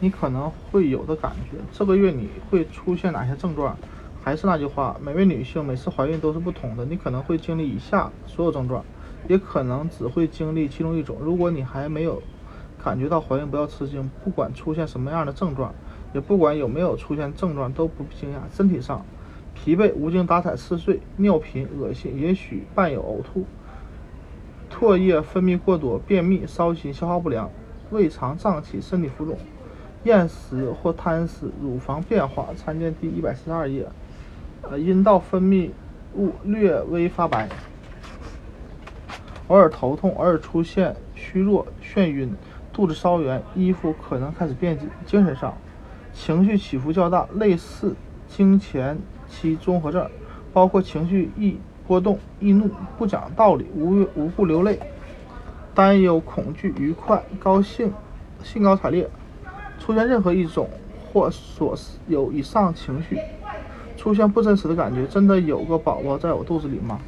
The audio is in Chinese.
你可能会有的感觉。这个月你会出现哪些症状？还是那句话，每位女性每次怀孕都是不同的，你可能会经历以下所有症状，也可能只会经历其中一种。如果你还没有感觉到怀孕，不要吃惊，不管出现什么样的症状，也不管有没有出现症状，都不惊讶。身体上，疲惫、无精打采、嗜睡、尿频、恶心，也许伴有呕吐、唾液分泌过多、便秘、烧心、消化不良、胃肠胀气、身体浮肿、厌食或贪食、乳房变化，参见第一百四十二页。呃，阴道分泌物略微发白，偶尔头痛，偶尔出现虚弱、眩晕、肚子烧圆，衣服可能开始变紧。精神上，情绪起伏较大，类似经前期综合症，包括情绪易波动、易怒、不讲道理、无无故流泪、担忧、恐惧、愉快、高兴、兴高采烈，出现任何一种或所有以上情绪。出现不真实的感觉，真的有个宝宝在我肚子里吗？